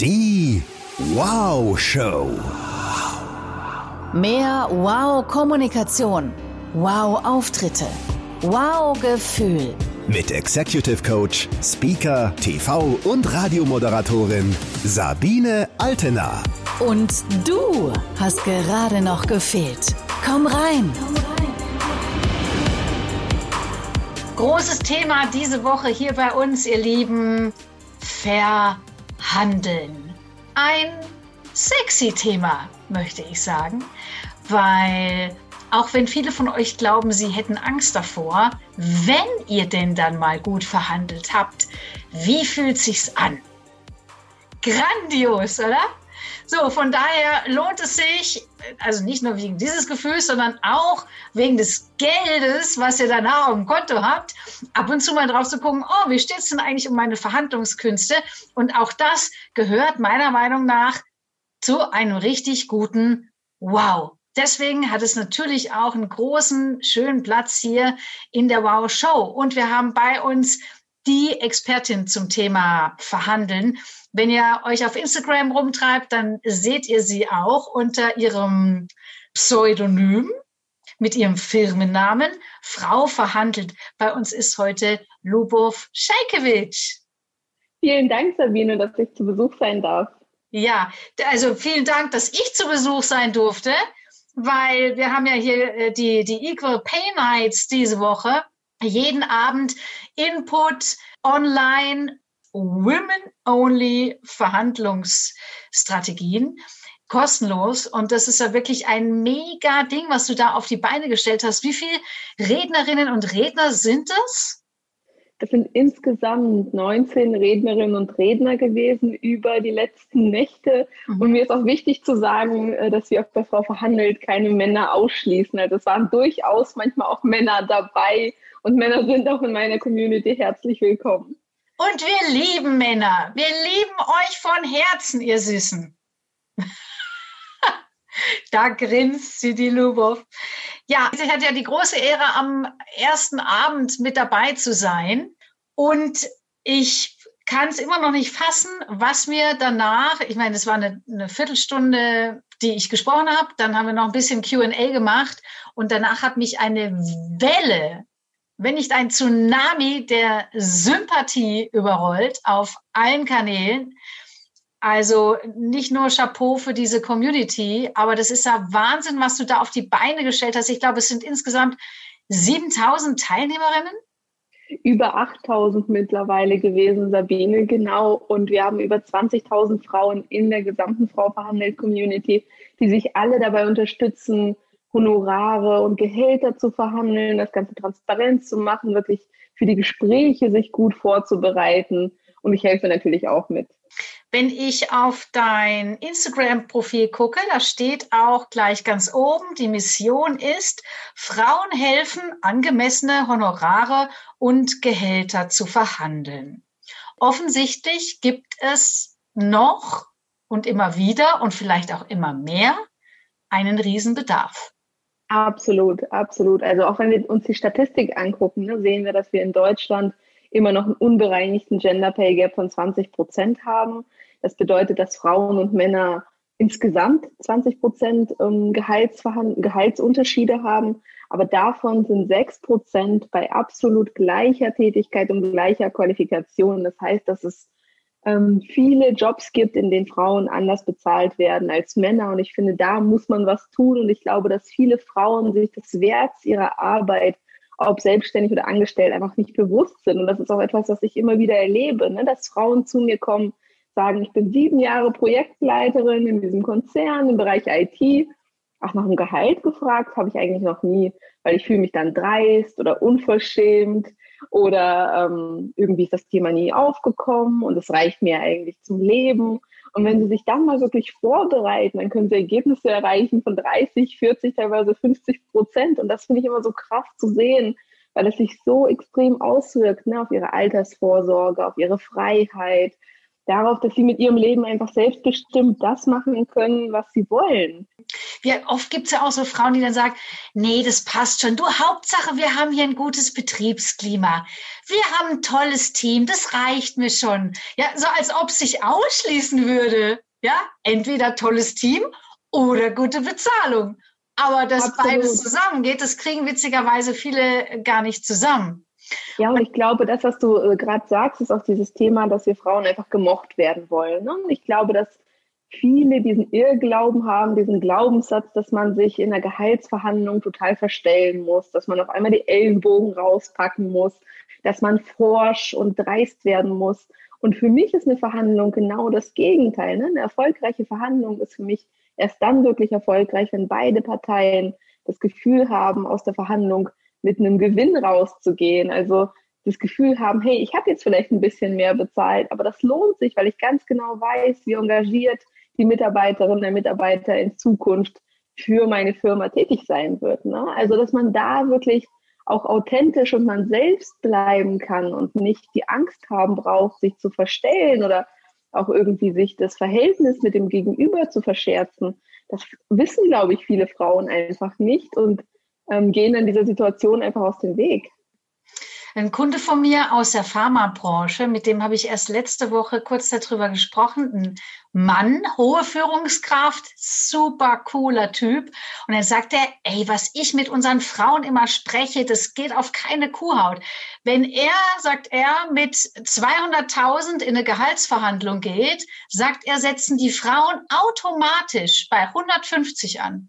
Die Wow Show. Mehr Wow-Kommunikation. Wow-Auftritte. Wow-Gefühl. Mit Executive Coach, Speaker, TV und Radiomoderatorin Sabine Altena. Und du hast gerade noch gefehlt. Komm rein. Großes Thema diese Woche hier bei uns, ihr Lieben. Verhandeln. Ein sexy Thema, möchte ich sagen, weil auch wenn viele von euch glauben, sie hätten Angst davor, wenn ihr denn dann mal gut verhandelt habt, wie fühlt sich's an? Grandios, oder? So, von daher lohnt es sich, also nicht nur wegen dieses Gefühls, sondern auch wegen des Geldes, was ihr danach auf dem Konto habt, ab und zu mal drauf zu gucken, oh, wie steht es denn eigentlich um meine Verhandlungskünste? Und auch das gehört meiner Meinung nach zu einem richtig guten Wow. Deswegen hat es natürlich auch einen großen, schönen Platz hier in der Wow Show. Und wir haben bei uns die Expertin zum Thema Verhandeln. Wenn ihr euch auf Instagram rumtreibt, dann seht ihr sie auch unter ihrem Pseudonym mit ihrem Firmennamen. Frau verhandelt. Bei uns ist heute Lubov Scheikewitsch. Vielen Dank, Sabine, dass ich zu Besuch sein darf. Ja, also vielen Dank, dass ich zu Besuch sein durfte, weil wir haben ja hier äh, die, die Equal Pay Nights diese Woche. Jeden Abend Input online Women-Only Verhandlungsstrategien kostenlos. Und das ist ja wirklich ein mega Ding, was du da auf die Beine gestellt hast. Wie viele Rednerinnen und Redner sind das? Das sind insgesamt 19 Rednerinnen und Redner gewesen über die letzten Nächte. Mhm. Und mir ist auch wichtig zu sagen, äh, dass wir auch bei Frau Verhandelt keine Männer ausschließen. Also es waren durchaus manchmal auch Männer dabei. Und Männer sind auch in meiner Community herzlich willkommen. Und wir lieben Männer. Wir lieben euch von Herzen, ihr Süßen. da grinst sie, die Lubov. Ja, sie hat ja die große Ehre, am ersten Abend mit dabei zu sein. Und ich kann es immer noch nicht fassen, was mir danach, ich meine, es war eine, eine Viertelstunde, die ich gesprochen habe, dann haben wir noch ein bisschen QA gemacht und danach hat mich eine Welle wenn nicht ein Tsunami der Sympathie überrollt auf allen Kanälen. Also nicht nur Chapeau für diese Community, aber das ist ja Wahnsinn, was du da auf die Beine gestellt hast. Ich glaube, es sind insgesamt 7000 Teilnehmerinnen. Über 8000 mittlerweile gewesen, Sabine, genau. Und wir haben über 20.000 Frauen in der gesamten Frau verhandelt Community, die sich alle dabei unterstützen, Honorare und Gehälter zu verhandeln, das Ganze transparent zu machen, wirklich für die Gespräche sich gut vorzubereiten. Und ich helfe natürlich auch mit. Wenn ich auf dein Instagram-Profil gucke, da steht auch gleich ganz oben, die Mission ist, Frauen helfen, angemessene Honorare und Gehälter zu verhandeln. Offensichtlich gibt es noch und immer wieder und vielleicht auch immer mehr einen Riesenbedarf. Absolut, absolut. Also auch wenn wir uns die Statistik angucken, ne, sehen wir, dass wir in Deutschland immer noch einen unbereinigten Gender Pay Gap von 20 Prozent haben. Das bedeutet, dass Frauen und Männer insgesamt 20 Prozent ähm, Gehaltsunterschiede haben. Aber davon sind 6 Prozent bei absolut gleicher Tätigkeit und gleicher Qualifikation. Das heißt, dass es ähm, viele Jobs gibt, in denen Frauen anders bezahlt werden als Männer. Und ich finde, da muss man was tun. Und ich glaube, dass viele Frauen sich des Werts ihrer Arbeit, ob selbstständig oder angestellt, einfach nicht bewusst sind. Und das ist auch etwas, was ich immer wieder erlebe, ne? dass Frauen zu mir kommen, sagen, ich bin sieben Jahre Projektleiterin in diesem Konzern im Bereich IT. Auch nach dem Gehalt gefragt habe ich eigentlich noch nie, weil ich fühle mich dann dreist oder unverschämt oder ähm, irgendwie ist das Thema nie aufgekommen und es reicht mir eigentlich zum Leben. Und wenn Sie sich dann mal wirklich vorbereiten, dann können Sie Ergebnisse erreichen von 30, 40, teilweise 50 Prozent. Und das finde ich immer so krass zu sehen, weil es sich so extrem auswirkt ne, auf Ihre Altersvorsorge, auf Ihre Freiheit, darauf, dass Sie mit Ihrem Leben einfach selbstbestimmt das machen können, was Sie wollen. Wir, oft gibt es ja auch so Frauen, die dann sagen, nee, das passt schon. Du, Hauptsache, wir haben hier ein gutes Betriebsklima. Wir haben ein tolles Team, das reicht mir schon. Ja, so als ob es sich ausschließen würde. Ja, entweder tolles Team oder gute Bezahlung. Aber dass Absolut. beides zusammengeht, das kriegen witzigerweise viele gar nicht zusammen. Ja, und ich glaube, das, was du äh, gerade sagst, ist auch dieses Thema, dass wir Frauen einfach gemocht werden wollen. Ne? Und ich glaube, dass viele diesen Irrglauben haben, diesen Glaubenssatz, dass man sich in der Gehaltsverhandlung total verstellen muss, dass man auf einmal die Ellenbogen rauspacken muss, dass man forsch und dreist werden muss. Und für mich ist eine Verhandlung genau das Gegenteil. Ne? Eine erfolgreiche Verhandlung ist für mich erst dann wirklich erfolgreich, wenn beide Parteien das Gefühl haben, aus der Verhandlung mit einem Gewinn rauszugehen. Also das Gefühl haben, hey, ich habe jetzt vielleicht ein bisschen mehr bezahlt, aber das lohnt sich, weil ich ganz genau weiß, wie engagiert die Mitarbeiterin, der Mitarbeiter in Zukunft für meine Firma tätig sein wird. Ne? Also dass man da wirklich auch authentisch und man selbst bleiben kann und nicht die Angst haben braucht, sich zu verstellen oder auch irgendwie sich das Verhältnis mit dem Gegenüber zu verscherzen. Das wissen, glaube ich, viele Frauen einfach nicht und ähm, gehen in dieser Situation einfach aus dem Weg. Ein Kunde von mir aus der Pharmabranche, mit dem habe ich erst letzte Woche kurz darüber gesprochen, ein Mann, hohe Führungskraft, super cooler Typ. Und dann sagt er, ey, was ich mit unseren Frauen immer spreche, das geht auf keine Kuhhaut. Wenn er, sagt er, mit 200.000 in eine Gehaltsverhandlung geht, sagt er, setzen die Frauen automatisch bei 150 an.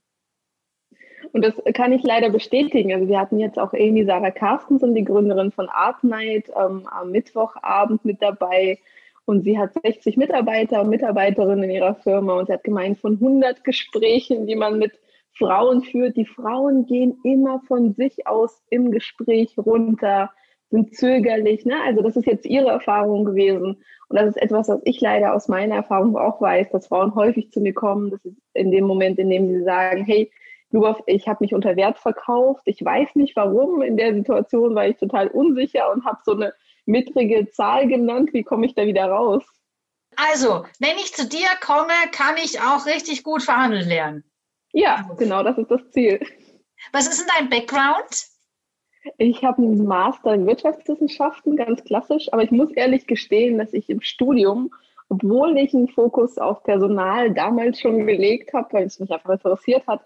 Und das kann ich leider bestätigen. Also wir hatten jetzt auch Amy Sarah Carstensen, die Gründerin von Art Night, ähm, am Mittwochabend mit dabei. Und sie hat 60 Mitarbeiter und Mitarbeiterinnen in ihrer Firma. Und sie hat gemeint, von 100 Gesprächen, die man mit Frauen führt, die Frauen gehen immer von sich aus im Gespräch runter, sind zögerlich. Ne? Also das ist jetzt ihre Erfahrung gewesen. Und das ist etwas, was ich leider aus meiner Erfahrung auch weiß, dass Frauen häufig zu mir kommen. Das ist in dem Moment, in dem sie sagen, hey, nur ich habe mich unter Wert verkauft. Ich weiß nicht warum. In der Situation war ich total unsicher und habe so eine mittrige Zahl genannt. Wie komme ich da wieder raus? Also, wenn ich zu dir komme, kann ich auch richtig gut verhandeln lernen. Ja, genau, das ist das Ziel. Was ist denn dein Background? Ich habe einen Master in Wirtschaftswissenschaften, ganz klassisch, aber ich muss ehrlich gestehen, dass ich im Studium, obwohl ich einen Fokus auf Personal damals schon gelegt habe, weil es mich einfach interessiert hat,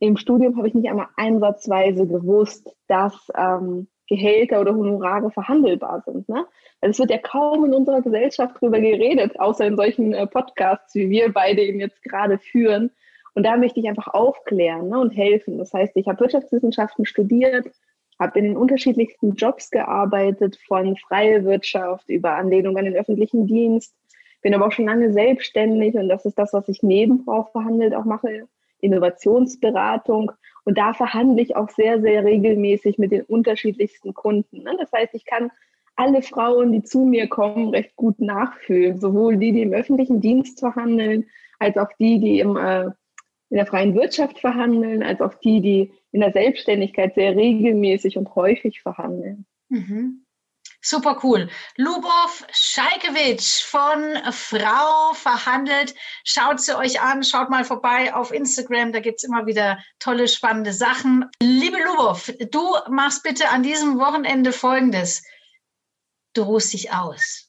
im Studium habe ich nicht einmal einsatzweise gewusst, dass ähm, Gehälter oder Honorare verhandelbar sind. Ne? Weil es wird ja kaum in unserer Gesellschaft darüber geredet, außer in solchen äh, Podcasts, wie wir beide ihn jetzt gerade führen. Und da möchte ich einfach aufklären ne, und helfen. Das heißt, ich habe Wirtschaftswissenschaften studiert, habe in den unterschiedlichsten Jobs gearbeitet, von freie Wirtschaft über Anlehnung an den öffentlichen Dienst, bin aber auch schon lange selbstständig und das ist das, was ich neben Frau verhandelt auch mache Innovationsberatung. Und da verhandle ich auch sehr, sehr regelmäßig mit den unterschiedlichsten Kunden. Ne? Das heißt, ich kann alle Frauen, die zu mir kommen, recht gut nachfühlen. Sowohl die, die im öffentlichen Dienst verhandeln, als auch die, die im, äh, in der freien Wirtschaft verhandeln, als auch die, die in der Selbstständigkeit sehr regelmäßig und häufig verhandeln. Mhm. Super cool. Lubov Scheikewitsch von Frau verhandelt. Schaut sie euch an, schaut mal vorbei auf Instagram, da gibt es immer wieder tolle, spannende Sachen. Liebe Lubov, du machst bitte an diesem Wochenende Folgendes. Du ruhst dich aus.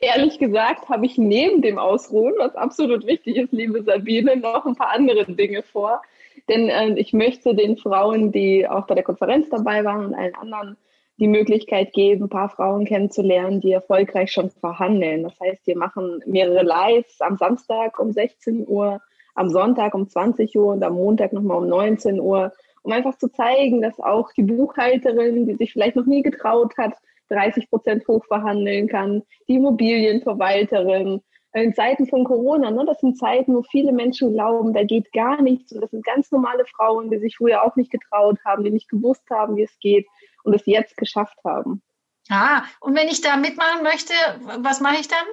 Ehrlich gesagt habe ich neben dem Ausruhen, was absolut wichtig ist, liebe Sabine, noch ein paar andere Dinge vor. Denn äh, ich möchte den Frauen, die auch bei der Konferenz dabei waren und allen anderen die Möglichkeit geben, ein paar Frauen kennenzulernen, die erfolgreich schon verhandeln. Das heißt, wir machen mehrere Lives am Samstag um 16 Uhr, am Sonntag um 20 Uhr und am Montag nochmal um 19 Uhr, um einfach zu zeigen, dass auch die Buchhalterin, die sich vielleicht noch nie getraut hat, 30 Prozent hochverhandeln kann, die Immobilienverwalterin. In Zeiten von Corona, ne, das sind Zeiten, wo viele Menschen glauben, da geht gar nichts. Und das sind ganz normale Frauen, die sich früher auch nicht getraut haben, die nicht gewusst haben, wie es geht und es jetzt geschafft haben. Ah, und wenn ich da mitmachen möchte, was mache ich dann?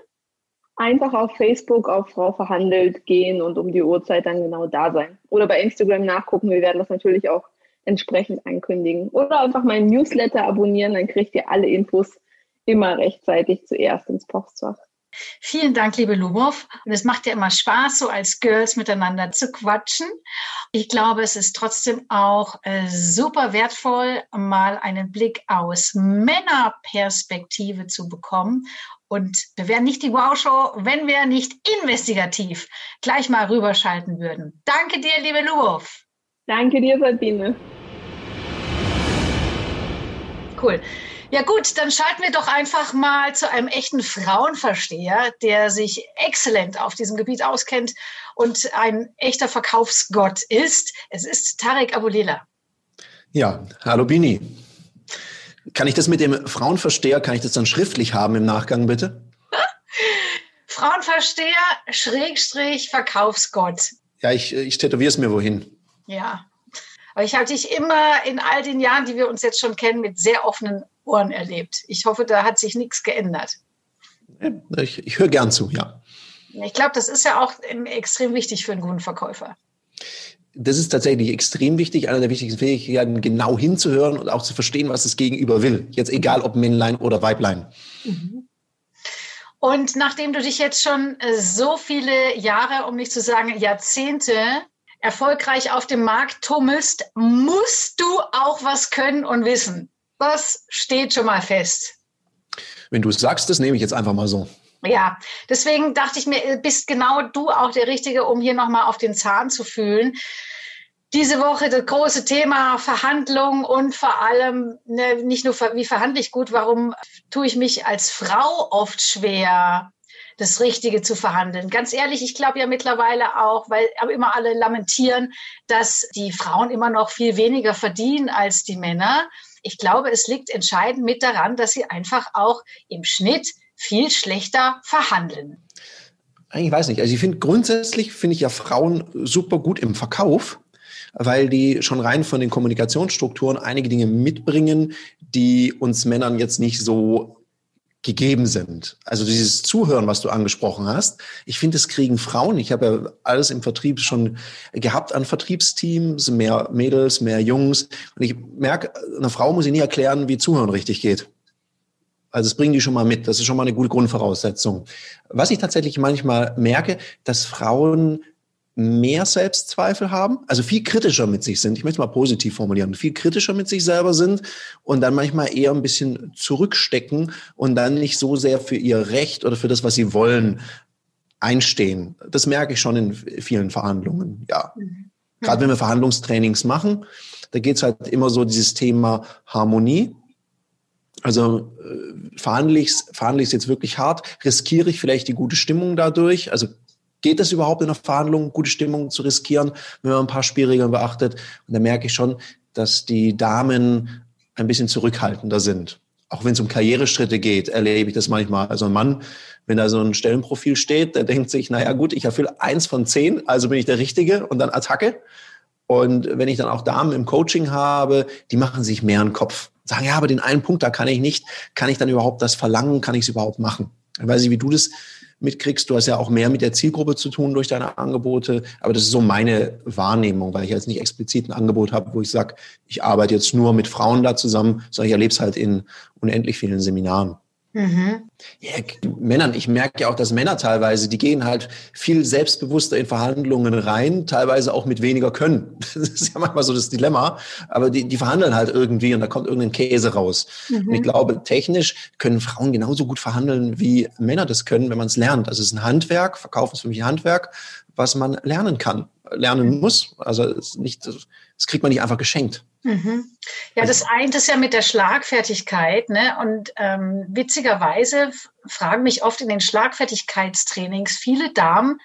Einfach auf Facebook auf Frau verhandelt gehen und um die Uhrzeit dann genau da sein. Oder bei Instagram nachgucken. Wir werden das natürlich auch entsprechend ankündigen. Oder einfach meinen Newsletter abonnieren, dann kriegt ihr alle Infos immer rechtzeitig zuerst ins Postfach. Vielen Dank, liebe Lubov. Und es macht ja immer Spaß, so als Girls miteinander zu quatschen. Ich glaube, es ist trotzdem auch äh, super wertvoll, mal einen Blick aus Männerperspektive zu bekommen. Und wir wären nicht die Wow-Show, wenn wir nicht investigativ gleich mal rüberschalten würden. Danke dir, liebe Lubov. Danke dir, Sabine. Cool. Ja gut, dann schalten wir doch einfach mal zu einem echten Frauenversteher, der sich exzellent auf diesem Gebiet auskennt und ein echter Verkaufsgott ist. Es ist Tarek Abulela. Ja, hallo Bini. Kann ich das mit dem Frauenversteher, kann ich das dann schriftlich haben im Nachgang, bitte? Frauenversteher, Schrägstrich, Verkaufsgott. Ja, ich, ich tätowiere es mir wohin. Ja. Aber ich habe dich immer in all den Jahren, die wir uns jetzt schon kennen, mit sehr offenen Ohren erlebt. Ich hoffe, da hat sich nichts geändert. Ich, ich höre gern zu, ja. Ich glaube, das ist ja auch extrem wichtig für einen guten Verkäufer. Das ist tatsächlich extrem wichtig, eine der wichtigsten Fähigkeiten, genau hinzuhören und auch zu verstehen, was das Gegenüber will. Jetzt egal, ob Männlein oder Weiblein. Mhm. Und nachdem du dich jetzt schon so viele Jahre, um nicht zu sagen Jahrzehnte, erfolgreich auf dem Markt tummelst, musst du auch was können und wissen. Das steht schon mal fest. Wenn du es sagst, das nehme ich jetzt einfach mal so. Ja, deswegen dachte ich mir, bist genau du auch der Richtige, um hier nochmal auf den Zahn zu fühlen. Diese Woche das große Thema Verhandlung und vor allem ne, nicht nur, wie verhandle ich gut, warum tue ich mich als Frau oft schwer, das Richtige zu verhandeln. Ganz ehrlich, ich glaube ja mittlerweile auch, weil immer alle lamentieren, dass die Frauen immer noch viel weniger verdienen als die Männer. Ich glaube, es liegt entscheidend mit daran, dass sie einfach auch im Schnitt viel schlechter verhandeln. Ich weiß nicht. Also ich finde grundsätzlich finde ich ja Frauen super gut im Verkauf, weil die schon rein von den Kommunikationsstrukturen einige Dinge mitbringen, die uns Männern jetzt nicht so gegeben sind. Also dieses Zuhören, was du angesprochen hast. Ich finde, es kriegen Frauen. Ich habe ja alles im Vertrieb schon gehabt an Vertriebsteams, mehr Mädels, mehr Jungs. Und ich merke, einer Frau muss ich nie erklären, wie Zuhören richtig geht. Also das bringen die schon mal mit. Das ist schon mal eine gute Grundvoraussetzung. Was ich tatsächlich manchmal merke, dass Frauen mehr Selbstzweifel haben, also viel kritischer mit sich sind, ich möchte mal positiv formulieren, viel kritischer mit sich selber sind und dann manchmal eher ein bisschen zurückstecken und dann nicht so sehr für ihr Recht oder für das, was sie wollen, einstehen. Das merke ich schon in vielen Verhandlungen, ja. Mhm. Gerade wenn wir Verhandlungstrainings machen, da geht es halt immer so dieses Thema Harmonie. Also äh, verhandle ich es jetzt wirklich hart, riskiere ich vielleicht die gute Stimmung dadurch, also geht es überhaupt in einer Verhandlung, gute Stimmung zu riskieren, wenn man ein paar Spielregeln beachtet? Und da merke ich schon, dass die Damen ein bisschen zurückhaltender sind. Auch wenn es um Karriereschritte geht, erlebe ich das manchmal. Also ein Mann, wenn da so ein Stellenprofil steht, der denkt sich, naja gut, ich erfülle eins von zehn, also bin ich der Richtige und dann Attacke. Und wenn ich dann auch Damen im Coaching habe, die machen sich mehr einen Kopf. Sagen, ja, aber den einen Punkt, da kann ich nicht. Kann ich dann überhaupt das verlangen? Kann ich es überhaupt machen? Ich weiß nicht, wie du das mitkriegst. Du hast ja auch mehr mit der Zielgruppe zu tun durch deine Angebote. Aber das ist so meine Wahrnehmung, weil ich jetzt nicht explizit ein Angebot habe, wo ich sage, ich arbeite jetzt nur mit Frauen da zusammen, sondern ich erlebe es halt in unendlich vielen Seminaren. Mhm. Ja, Männern, ich merke ja auch, dass Männer teilweise, die gehen halt viel selbstbewusster in Verhandlungen rein, teilweise auch mit weniger Können. Das ist ja manchmal so das Dilemma, aber die, die verhandeln halt irgendwie und da kommt irgendein Käse raus. Mhm. Und ich glaube, technisch können Frauen genauso gut verhandeln, wie Männer das können, wenn man es lernt. Also es ist ein Handwerk, Verkaufen ist für mich ein Handwerk, was man lernen kann, lernen muss. Also es nicht, das kriegt man nicht einfach geschenkt. Mhm. Ja, das eint es ja mit der Schlagfertigkeit. Ne? Und ähm, witzigerweise fragen mich oft in den Schlagfertigkeitstrainings viele Damen,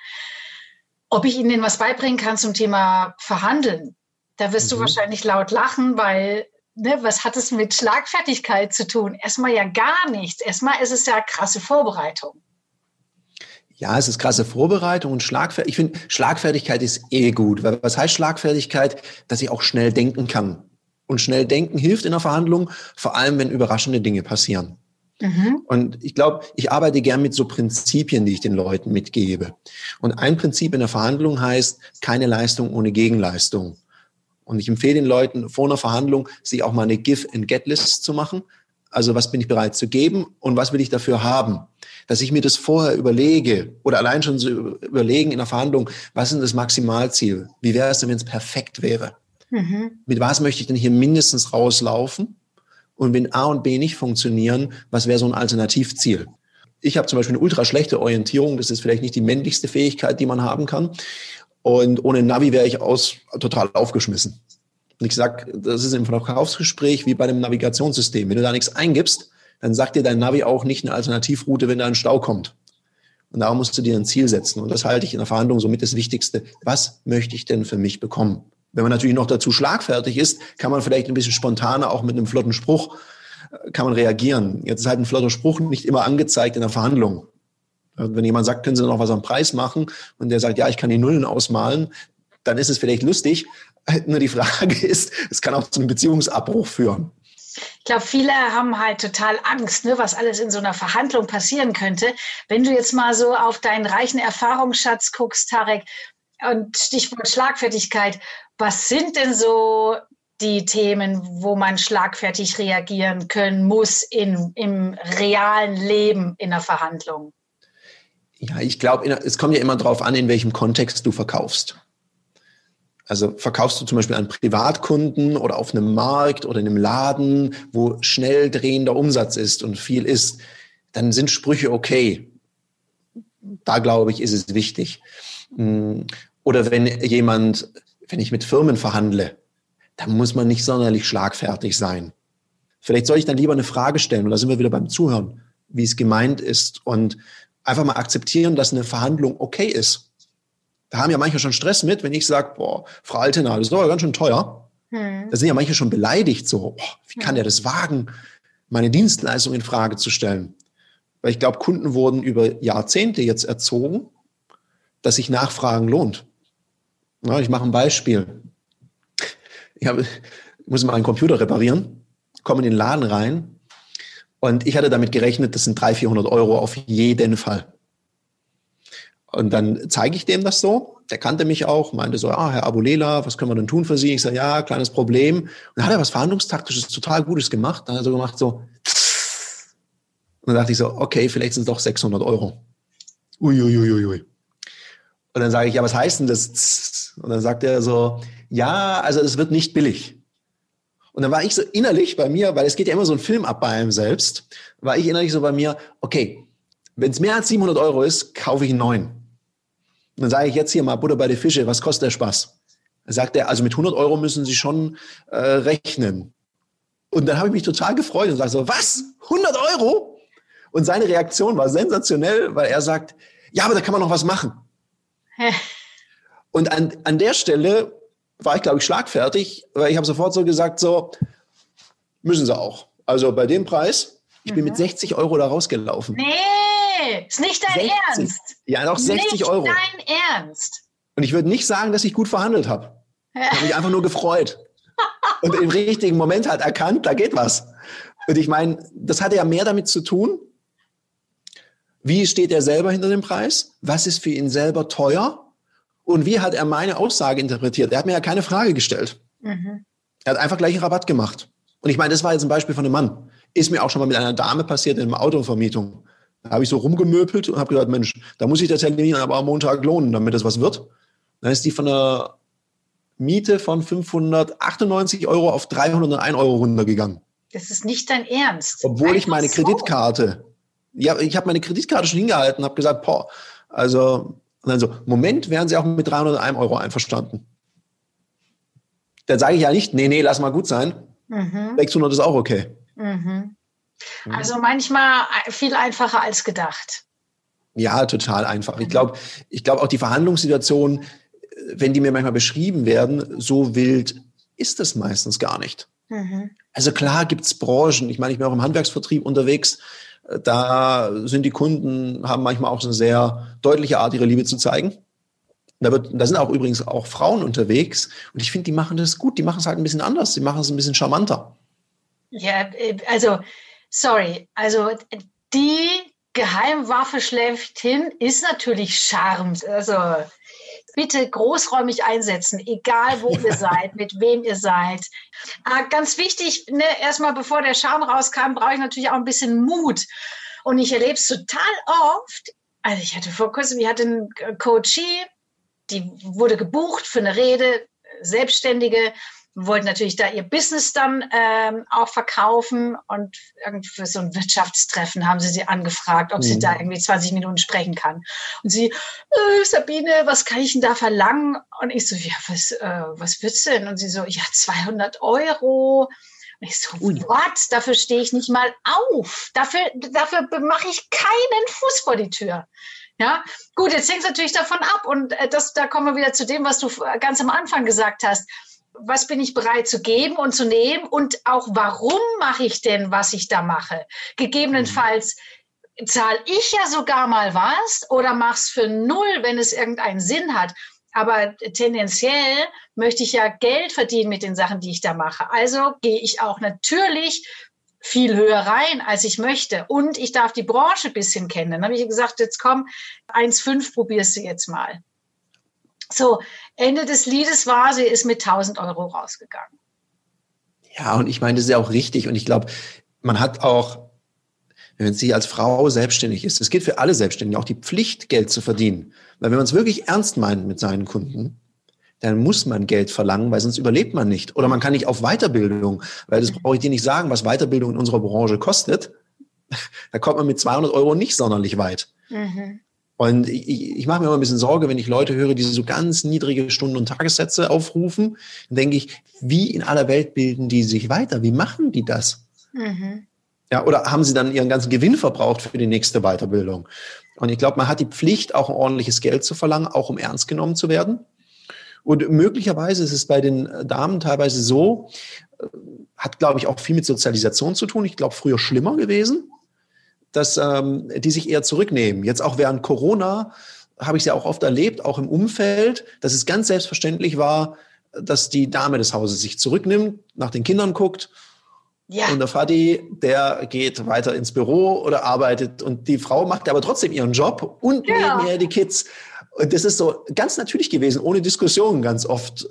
ob ich ihnen was beibringen kann zum Thema Verhandeln. Da wirst mhm. du wahrscheinlich laut lachen, weil ne, was hat es mit Schlagfertigkeit zu tun? Erstmal ja gar nichts. Erstmal ist es ja krasse Vorbereitung. Ja, es ist krasse Vorbereitung und Schlagfertigkeit. Ich finde, Schlagfertigkeit ist eh gut. Was heißt Schlagfertigkeit? Dass ich auch schnell denken kann. Und schnell denken hilft in der Verhandlung, vor allem wenn überraschende Dinge passieren. Mhm. Und ich glaube, ich arbeite gern mit so Prinzipien, die ich den Leuten mitgebe. Und ein Prinzip in der Verhandlung heißt, keine Leistung ohne Gegenleistung. Und ich empfehle den Leuten vor einer Verhandlung, sich auch mal eine Give-and-Get-List zu machen. Also was bin ich bereit zu geben und was will ich dafür haben? Dass ich mir das vorher überlege oder allein schon so überlegen in der Verhandlung, was ist das Maximalziel? Wie wäre es denn, wenn es perfekt wäre? Mhm. Mit was möchte ich denn hier mindestens rauslaufen? Und wenn A und B nicht funktionieren, was wäre so ein Alternativziel? Ich habe zum Beispiel eine ultra schlechte Orientierung. Das ist vielleicht nicht die männlichste Fähigkeit, die man haben kann. Und ohne Navi wäre ich aus, total aufgeschmissen. Und ich sag, das ist im Verkaufsgespräch wie bei einem Navigationssystem. Wenn du da nichts eingibst, dann sagt dir dein Navi auch nicht eine Alternativroute, wenn da ein Stau kommt. Und darum musst du dir ein Ziel setzen. Und das halte ich in der Verhandlung somit das Wichtigste. Was möchte ich denn für mich bekommen? Wenn man natürlich noch dazu schlagfertig ist, kann man vielleicht ein bisschen spontaner auch mit einem flotten Spruch äh, kann man reagieren. Jetzt ist halt ein flotter Spruch nicht immer angezeigt in der Verhandlung. Wenn jemand sagt, können Sie noch was am Preis machen und der sagt, ja, ich kann die Nullen ausmalen, dann ist es vielleicht lustig. Nur die Frage ist, es kann auch zu einem Beziehungsabbruch führen. Ich glaube, viele haben halt total Angst, ne, was alles in so einer Verhandlung passieren könnte. Wenn du jetzt mal so auf deinen reichen Erfahrungsschatz guckst, Tarek, und Stichwort Schlagfertigkeit, was sind denn so die Themen, wo man schlagfertig reagieren können muss in, im realen Leben in der Verhandlung? Ja, ich glaube, es kommt ja immer darauf an, in welchem Kontext du verkaufst. Also verkaufst du zum Beispiel an Privatkunden oder auf einem Markt oder in einem Laden, wo schnell drehender Umsatz ist und viel ist, dann sind Sprüche okay. Da glaube ich, ist es wichtig. Hm, oder wenn jemand, wenn ich mit Firmen verhandle, dann muss man nicht sonderlich schlagfertig sein. Vielleicht soll ich dann lieber eine Frage stellen, und da sind wir wieder beim Zuhören, wie es gemeint ist und einfach mal akzeptieren, dass eine Verhandlung okay ist. Da haben ja manche schon Stress mit, wenn ich sage, boah, Frau Altena, das ist doch ganz schön teuer. Hm. Da sind ja manche schon beleidigt, so, boah, wie kann der das wagen, meine Dienstleistung in Frage zu stellen? Weil ich glaube, Kunden wurden über Jahrzehnte jetzt erzogen, dass sich Nachfragen lohnt. Ja, ich mache ein Beispiel. Ich, habe, ich muss mal einen Computer reparieren, komme in den Laden rein und ich hatte damit gerechnet, das sind 300, 400 Euro auf jeden Fall. Und dann zeige ich dem das so. Der kannte mich auch, meinte so, ah, Herr Abulela, was können wir denn tun für Sie? Ich sage, ja, kleines Problem. Und dann hat er was Verhandlungstaktisches, total Gutes gemacht. Dann hat er so gemacht, so. Und dann dachte ich so, okay, vielleicht sind es doch 600 Euro. Uiuiuiui. Ui, ui, ui. Und dann sage ich, ja, was heißt denn das? Und dann sagt er so, ja, also es wird nicht billig. Und dann war ich so innerlich bei mir, weil es geht ja immer so ein Film ab bei einem selbst, war ich innerlich so bei mir, okay, wenn es mehr als 700 Euro ist, kaufe ich einen neuen. Und dann sage ich jetzt hier mal Butter bei den Fische, was kostet der Spaß? Dann sagt er, also mit 100 Euro müssen Sie schon äh, rechnen. Und dann habe ich mich total gefreut und sage so, was? 100 Euro? Und seine Reaktion war sensationell, weil er sagt, ja, aber da kann man noch was machen. und an, an der Stelle war ich, glaube ich, schlagfertig, weil ich habe sofort so gesagt, so, müssen Sie auch. Also bei dem Preis, ich mhm. bin mit 60 Euro da rausgelaufen. Nee ist nicht dein 60. Ernst. Ja, noch 60 nicht Euro. dein Ernst. Und ich würde nicht sagen, dass ich gut verhandelt habe. Ich habe mich einfach nur gefreut. Und im richtigen Moment hat erkannt, da geht was. Und ich meine, das hatte ja mehr damit zu tun, wie steht er selber hinter dem Preis? Was ist für ihn selber teuer? Und wie hat er meine Aussage interpretiert? Er hat mir ja keine Frage gestellt. Mhm. Er hat einfach gleich einen Rabatt gemacht. Und ich meine, das war jetzt ein Beispiel von einem Mann. Ist mir auch schon mal mit einer Dame passiert in einer Autovermietung. Da habe ich so rumgemöpelt und habe gesagt, Mensch, da muss sich der Termin aber am Montag lohnen, damit das was wird. Dann ist die von der Miete von 598 Euro auf 301 Euro runtergegangen. Das ist nicht dein Ernst. Obwohl Einfach ich meine so. Kreditkarte, ja, ich habe meine Kreditkarte schon hingehalten, habe gesagt, boah, also, und dann so, Moment, wären Sie auch mit 301 Euro einverstanden. Dann sage ich ja nicht, nee, nee, lass mal gut sein. Mhm. 600 ist auch okay. Mhm. Mhm. Also manchmal viel einfacher als gedacht. Ja, total einfach. Ich glaube, ich glaube auch die Verhandlungssituation, wenn die mir manchmal beschrieben werden, so wild ist es meistens gar nicht. Mhm. Also klar gibt es Branchen, ich meine, ich bin auch im Handwerksvertrieb unterwegs, da sind die Kunden, haben manchmal auch so eine sehr deutliche Art, ihre Liebe zu zeigen. Da, wird, da sind auch übrigens auch Frauen unterwegs und ich finde, die machen das gut, die machen es halt ein bisschen anders, die machen es ein bisschen charmanter. Ja, äh, also sorry, also die Geheimwaffe schlechthin ist natürlich Charme. Also bitte großräumig einsetzen, egal wo ihr seid, mit wem ihr seid. Ah, ganz wichtig, ne, erstmal bevor der Charme rauskam, brauche ich natürlich auch ein bisschen Mut. Und ich erlebe es total oft. Also ich hatte vor kurzem, ich hatte einen Coachie, die wurde gebucht für eine Rede, Selbstständige, wollten natürlich da ihr Business dann ähm, auch verkaufen und für so ein Wirtschaftstreffen haben sie sie angefragt, ob mhm. sie da irgendwie 20 Minuten sprechen kann. Und sie, äh, Sabine, was kann ich denn da verlangen? Und ich so, ja, was, äh, was du denn? Und sie so, ja, 200 Euro. Und ich so, what? Dafür stehe ich nicht mal auf. Dafür, dafür mache ich keinen Fuß vor die Tür. Ja, gut, jetzt hängt es natürlich davon ab. Und äh, das, da kommen wir wieder zu dem, was du ganz am Anfang gesagt hast was bin ich bereit zu geben und zu nehmen und auch warum mache ich denn, was ich da mache. Gegebenenfalls zahle ich ja sogar mal was oder mach's für null, wenn es irgendeinen Sinn hat. Aber tendenziell möchte ich ja Geld verdienen mit den Sachen, die ich da mache. Also gehe ich auch natürlich viel höher rein, als ich möchte. Und ich darf die Branche bisschen kennen. Dann habe ich gesagt, jetzt komm, 1,5 probierst du jetzt mal. So, Ende des Liedes war, sie ist mit 1000 Euro rausgegangen. Ja, und ich meine, das ist ja auch richtig. Und ich glaube, man hat auch, wenn sie als Frau selbstständig ist, es geht für alle Selbstständigen auch die Pflicht, Geld zu verdienen. Weil wenn man es wirklich ernst meint mit seinen Kunden, dann muss man Geld verlangen, weil sonst überlebt man nicht. Oder man kann nicht auf Weiterbildung, weil das brauche ich dir nicht sagen, was Weiterbildung in unserer Branche kostet. Da kommt man mit 200 Euro nicht sonderlich weit. Mhm. Und ich, ich mache mir immer ein bisschen Sorge, wenn ich Leute höre, die so ganz niedrige Stunden- und Tagessätze aufrufen, dann denke ich, wie in aller Welt bilden die sich weiter? Wie machen die das? Mhm. Ja, oder haben sie dann ihren ganzen Gewinn verbraucht für die nächste Weiterbildung? Und ich glaube, man hat die Pflicht, auch ein ordentliches Geld zu verlangen, auch um ernst genommen zu werden. Und möglicherweise ist es bei den Damen teilweise so, äh, hat, glaube ich, auch viel mit Sozialisation zu tun. Ich glaube, früher schlimmer gewesen dass ähm, die sich eher zurücknehmen. Jetzt auch während Corona habe ich es ja auch oft erlebt, auch im Umfeld, dass es ganz selbstverständlich war, dass die Dame des Hauses sich zurücknimmt, nach den Kindern guckt. Ja. Und der Vati, der geht weiter ins Büro oder arbeitet und die Frau macht aber trotzdem ihren Job und ja. nebenher die Kids. Und das ist so ganz natürlich gewesen, ohne Diskussion ganz oft.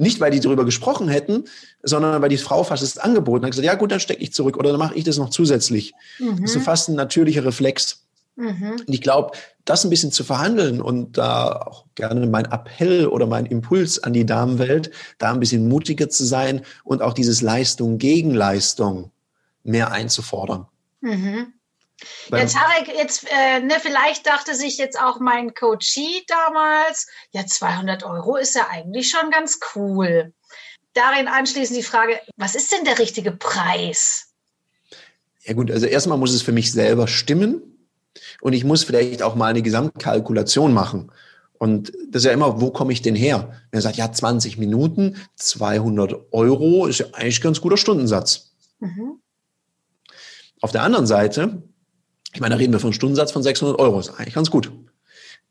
Nicht, weil die darüber gesprochen hätten, sondern weil die Frau fast das angeboten hat. gesagt, ja gut, dann stecke ich zurück oder dann mache ich das noch zusätzlich. Mhm. Das ist fast ein natürlicher Reflex. Mhm. Und ich glaube, das ein bisschen zu verhandeln und da auch gerne mein Appell oder mein Impuls an die Damenwelt, da ein bisschen mutiger zu sein und auch dieses Leistung gegen Leistung mehr einzufordern. Mhm. Ja, Tarek, jetzt, äh, ne, vielleicht dachte sich jetzt auch mein Coachie damals, ja, 200 Euro ist ja eigentlich schon ganz cool. Darin anschließend die Frage, was ist denn der richtige Preis? Ja gut, also erstmal muss es für mich selber stimmen und ich muss vielleicht auch mal eine Gesamtkalkulation machen. Und das ist ja immer, wo komme ich denn her? Wenn er sagt, ja, 20 Minuten, 200 Euro ist ja eigentlich ein ganz guter Stundensatz. Mhm. Auf der anderen Seite ich meine, da reden wir von einem Stundensatz von 600 Euro. Das ist eigentlich ganz gut.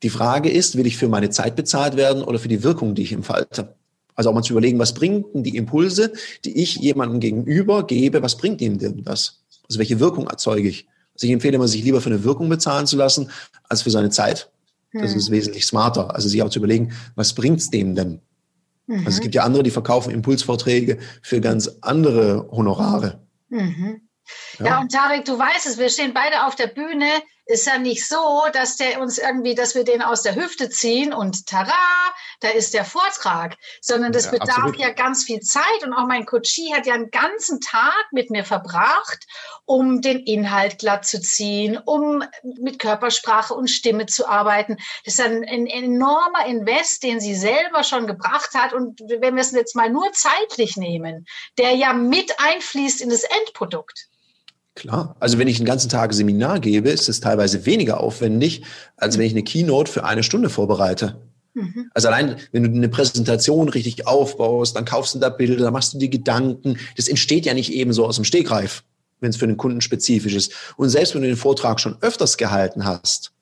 Die Frage ist, will ich für meine Zeit bezahlt werden oder für die Wirkung, die ich entfalte? Also auch mal zu überlegen, was bringt denn die Impulse, die ich jemandem gegenüber gebe, was bringt ihm denn das? Also welche Wirkung erzeuge ich? Also ich empfehle immer, sich lieber für eine Wirkung bezahlen zu lassen, als für seine Zeit. Das ist hm. wesentlich smarter. Also sich auch zu überlegen, was bringt's dem denn? Mhm. Also es mhm. gibt ja andere, die verkaufen Impulsvorträge für ganz andere Honorare. Mhm. Ja. ja, und Tarek, du weißt es, wir stehen beide auf der Bühne. Ist ja nicht so, dass der uns irgendwie, dass wir den aus der Hüfte ziehen und tara, da ist der Vortrag, sondern das ja, bedarf absolut. ja ganz viel Zeit. Und auch mein Coachie hat ja einen ganzen Tag mit mir verbracht, um den Inhalt glatt zu ziehen, um mit Körpersprache und Stimme zu arbeiten. Das ist ein, ein enormer Invest, den sie selber schon gebracht hat. Und wenn wir es jetzt mal nur zeitlich nehmen, der ja mit einfließt in das Endprodukt. Klar. Also wenn ich einen ganzen Tag Seminar gebe, ist es teilweise weniger aufwendig, als wenn ich eine Keynote für eine Stunde vorbereite. Mhm. Also allein, wenn du eine Präsentation richtig aufbaust, dann kaufst du da Bilder, dann machst du die Gedanken. Das entsteht ja nicht eben so aus dem Stegreif, wenn es für den Kunden spezifisch ist. Und selbst wenn du den Vortrag schon öfters gehalten hast,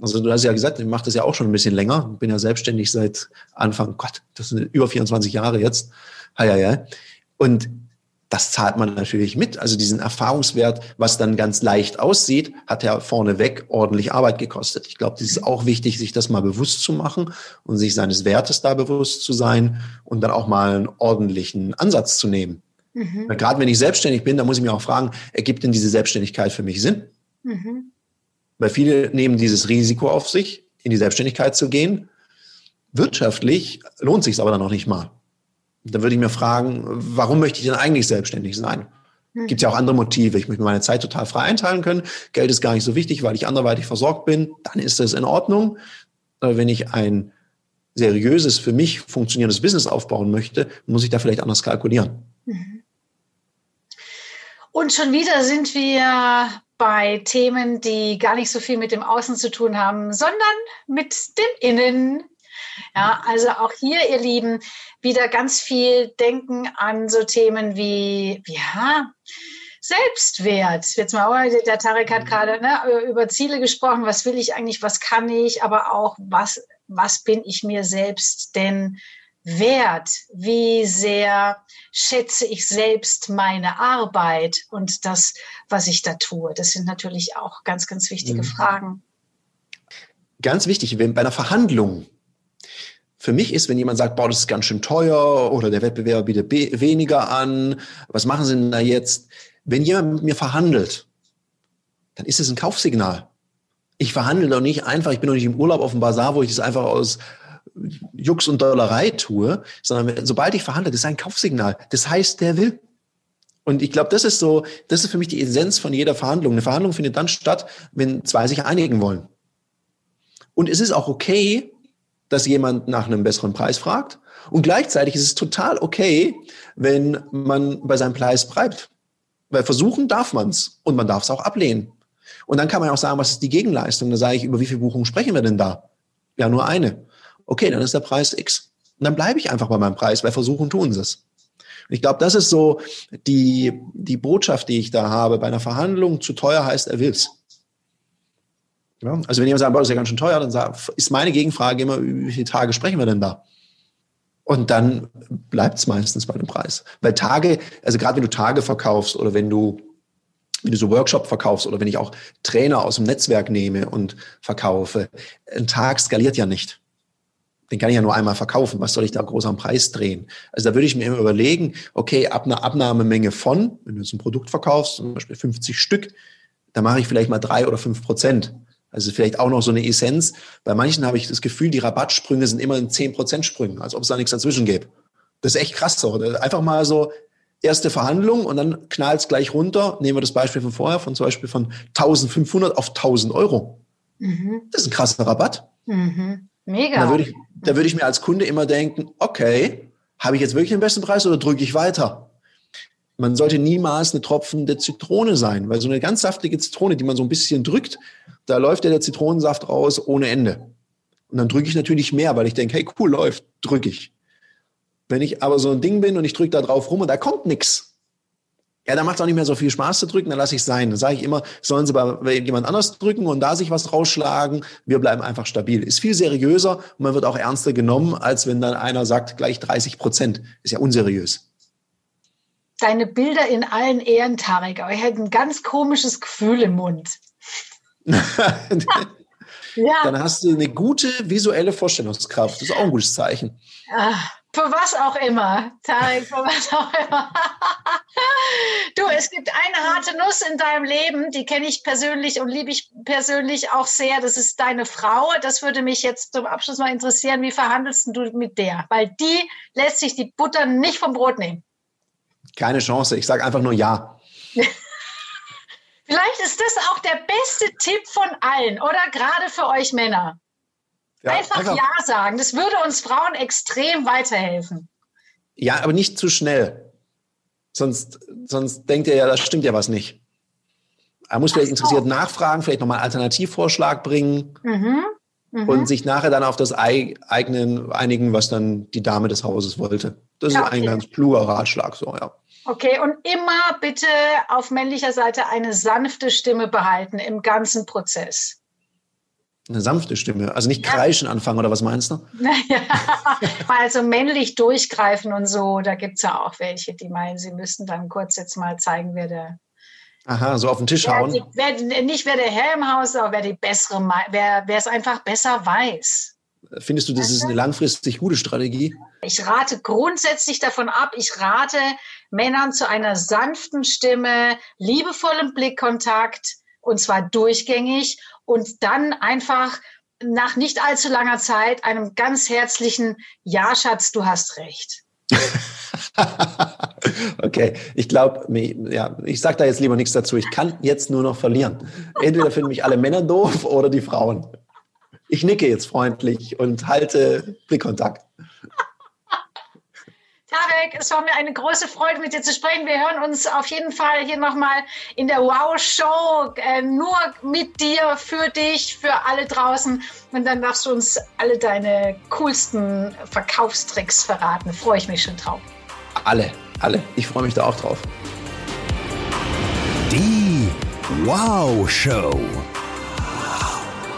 also du hast ja gesagt, ich mache das ja auch schon ein bisschen länger, bin ja selbstständig seit Anfang, Gott, das sind über 24 Jahre jetzt. Ja, ja, ja. Und das zahlt man natürlich mit. Also diesen Erfahrungswert, was dann ganz leicht aussieht, hat ja vorneweg ordentlich Arbeit gekostet. Ich glaube, das ist auch wichtig, sich das mal bewusst zu machen und sich seines Wertes da bewusst zu sein und dann auch mal einen ordentlichen Ansatz zu nehmen. Mhm. Gerade wenn ich selbstständig bin, da muss ich mir auch fragen, ergibt denn diese Selbstständigkeit für mich Sinn? Mhm. Weil viele nehmen dieses Risiko auf sich, in die Selbstständigkeit zu gehen. Wirtschaftlich lohnt sich aber dann noch nicht mal. Da würde ich mir fragen, warum möchte ich denn eigentlich selbstständig sein? Hm. Gibt es ja auch andere Motive. Ich möchte meine Zeit total frei einteilen können. Geld ist gar nicht so wichtig, weil ich anderweitig versorgt bin. Dann ist das in Ordnung. Aber wenn ich ein seriöses, für mich funktionierendes Business aufbauen möchte, muss ich da vielleicht anders kalkulieren. Mhm. Und schon wieder sind wir bei Themen, die gar nicht so viel mit dem Außen zu tun haben, sondern mit dem Innen. Ja, also auch hier, ihr Lieben, wieder ganz viel denken an so Themen wie, ja, Selbstwert. Jetzt mal, der Tarek hat gerade ne, über Ziele gesprochen. Was will ich eigentlich? Was kann ich? Aber auch, was, was bin ich mir selbst denn wert? Wie sehr schätze ich selbst meine Arbeit und das, was ich da tue? Das sind natürlich auch ganz, ganz wichtige mhm. Fragen. Ganz wichtig, wenn bei einer Verhandlung für mich ist, wenn jemand sagt, boah, das ist ganz schön teuer oder der Wettbewerber bietet weniger an, was machen Sie denn da jetzt? Wenn jemand mit mir verhandelt, dann ist es ein Kaufsignal. Ich verhandle doch nicht einfach, ich bin doch nicht im Urlaub auf dem Bazar, wo ich das einfach aus Jux und Dollerei tue, sondern sobald ich verhandle, das ist ein Kaufsignal. Das heißt, der will. Und ich glaube, das ist so, das ist für mich die Essenz von jeder Verhandlung. Eine Verhandlung findet dann statt, wenn zwei sich einigen wollen. Und es ist auch okay, dass jemand nach einem besseren Preis fragt. Und gleichzeitig ist es total okay, wenn man bei seinem Preis bleibt. Weil versuchen darf man es und man darf es auch ablehnen. Und dann kann man auch sagen, was ist die Gegenleistung? Da sage ich, über wie viele Buchungen sprechen wir denn da? Ja, nur eine. Okay, dann ist der Preis X. Und dann bleibe ich einfach bei meinem Preis, weil versuchen tun sie es. Und ich glaube, das ist so die, die Botschaft, die ich da habe. Bei einer Verhandlung zu teuer heißt, er will's. Ja? Also wenn jemand sagt, das ist ja ganz schön teuer, dann ist meine Gegenfrage immer, wie viele Tage sprechen wir denn da? Und dann bleibt es meistens bei dem Preis. Weil Tage, also gerade wenn du Tage verkaufst oder wenn du, wenn du so Workshop verkaufst oder wenn ich auch Trainer aus dem Netzwerk nehme und verkaufe, ein Tag skaliert ja nicht. Den kann ich ja nur einmal verkaufen. Was soll ich da groß am Preis drehen? Also da würde ich mir immer überlegen, okay, ab einer Abnahmemenge von, wenn du jetzt ein Produkt verkaufst, zum Beispiel 50 Stück, da mache ich vielleicht mal drei oder fünf Prozent. Also vielleicht auch noch so eine Essenz. Bei manchen habe ich das Gefühl, die Rabattsprünge sind immer in 10% Sprüngen, als ob es da nichts dazwischen gäbe. Das ist echt krass so. Einfach mal so erste Verhandlung und dann knallt es gleich runter. Nehmen wir das Beispiel von vorher, von zum Beispiel von 1500 auf 1000 Euro. Mhm. Das ist ein krasser Rabatt. Mhm. Mega. Da würde ich, da würde ich mir als Kunde immer denken, okay, habe ich jetzt wirklich den besten Preis oder drücke ich weiter? Man sollte niemals eine tropfende Zitrone sein, weil so eine ganz saftige Zitrone, die man so ein bisschen drückt, da läuft ja der Zitronensaft raus ohne Ende. Und dann drücke ich natürlich mehr, weil ich denke, hey, cool, läuft, drücke ich. Wenn ich aber so ein Ding bin und ich drücke da drauf rum und da kommt nichts, ja, dann macht es auch nicht mehr so viel Spaß zu drücken, dann lasse ich es sein. Dann sage ich immer, sollen sie bei jemand anders drücken und da sich was rausschlagen. Wir bleiben einfach stabil. Ist viel seriöser und man wird auch ernster genommen, als wenn dann einer sagt, gleich 30 Prozent. Ist ja unseriös deine Bilder in allen Ehren, Tarek, aber ich hätte ein ganz komisches Gefühl im Mund. ja. Dann hast du eine gute visuelle Vorstellungskraft. Das ist auch ein gutes Zeichen. Ach, für was auch immer, Tarek, für was auch immer. du, es gibt eine harte Nuss in deinem Leben, die kenne ich persönlich und liebe ich persönlich auch sehr. Das ist deine Frau. Das würde mich jetzt zum Abschluss mal interessieren. Wie verhandelst du mit der? Weil die lässt sich die Butter nicht vom Brot nehmen. Keine Chance. Ich sage einfach nur ja. Vielleicht ist das auch der beste Tipp von allen, oder gerade für euch Männer. Ja, einfach, einfach Ja sagen. Das würde uns Frauen extrem weiterhelfen. Ja, aber nicht zu schnell. Sonst, sonst denkt ihr ja, das stimmt ja was nicht. Er muss vielleicht interessiert nachfragen, vielleicht nochmal einen Alternativvorschlag bringen mhm. Mhm. und sich nachher dann auf das eigene einigen, was dann die Dame des Hauses wollte. Das ja, ist ein ganz kluger Ratschlag, so, ja. Okay, und immer bitte auf männlicher Seite eine sanfte Stimme behalten im ganzen Prozess. Eine sanfte Stimme, also nicht ja. kreischen anfangen oder was meinst du? Naja, also männlich durchgreifen und so, da gibt es ja auch welche, die meinen, sie müssten dann kurz jetzt mal zeigen, wer der. Aha, so auf den Tisch wer hauen. Die, wer, nicht wer der Herr im Haus ist, aber wer die bessere, wer, wer es einfach besser weiß. Findest du, das ist eine langfristig gute Strategie? Ich rate grundsätzlich davon ab. Ich rate Männern zu einer sanften Stimme, liebevollem Blickkontakt, und zwar durchgängig und dann einfach nach nicht allzu langer Zeit einem ganz herzlichen Ja, Schatz, du hast recht. okay, ich glaube, ja, ich sage da jetzt lieber nichts dazu. Ich kann jetzt nur noch verlieren. Entweder finden mich alle Männer doof oder die Frauen. Ich nicke jetzt freundlich und halte Blickkontakt. Tarek, es war mir eine große Freude, mit dir zu sprechen. Wir hören uns auf jeden Fall hier nochmal in der Wow-Show, äh, nur mit dir, für dich, für alle draußen. Und dann darfst du uns alle deine coolsten Verkaufstricks verraten. Freue ich mich schon drauf. Alle, alle. Ich freue mich da auch drauf. Die Wow-Show.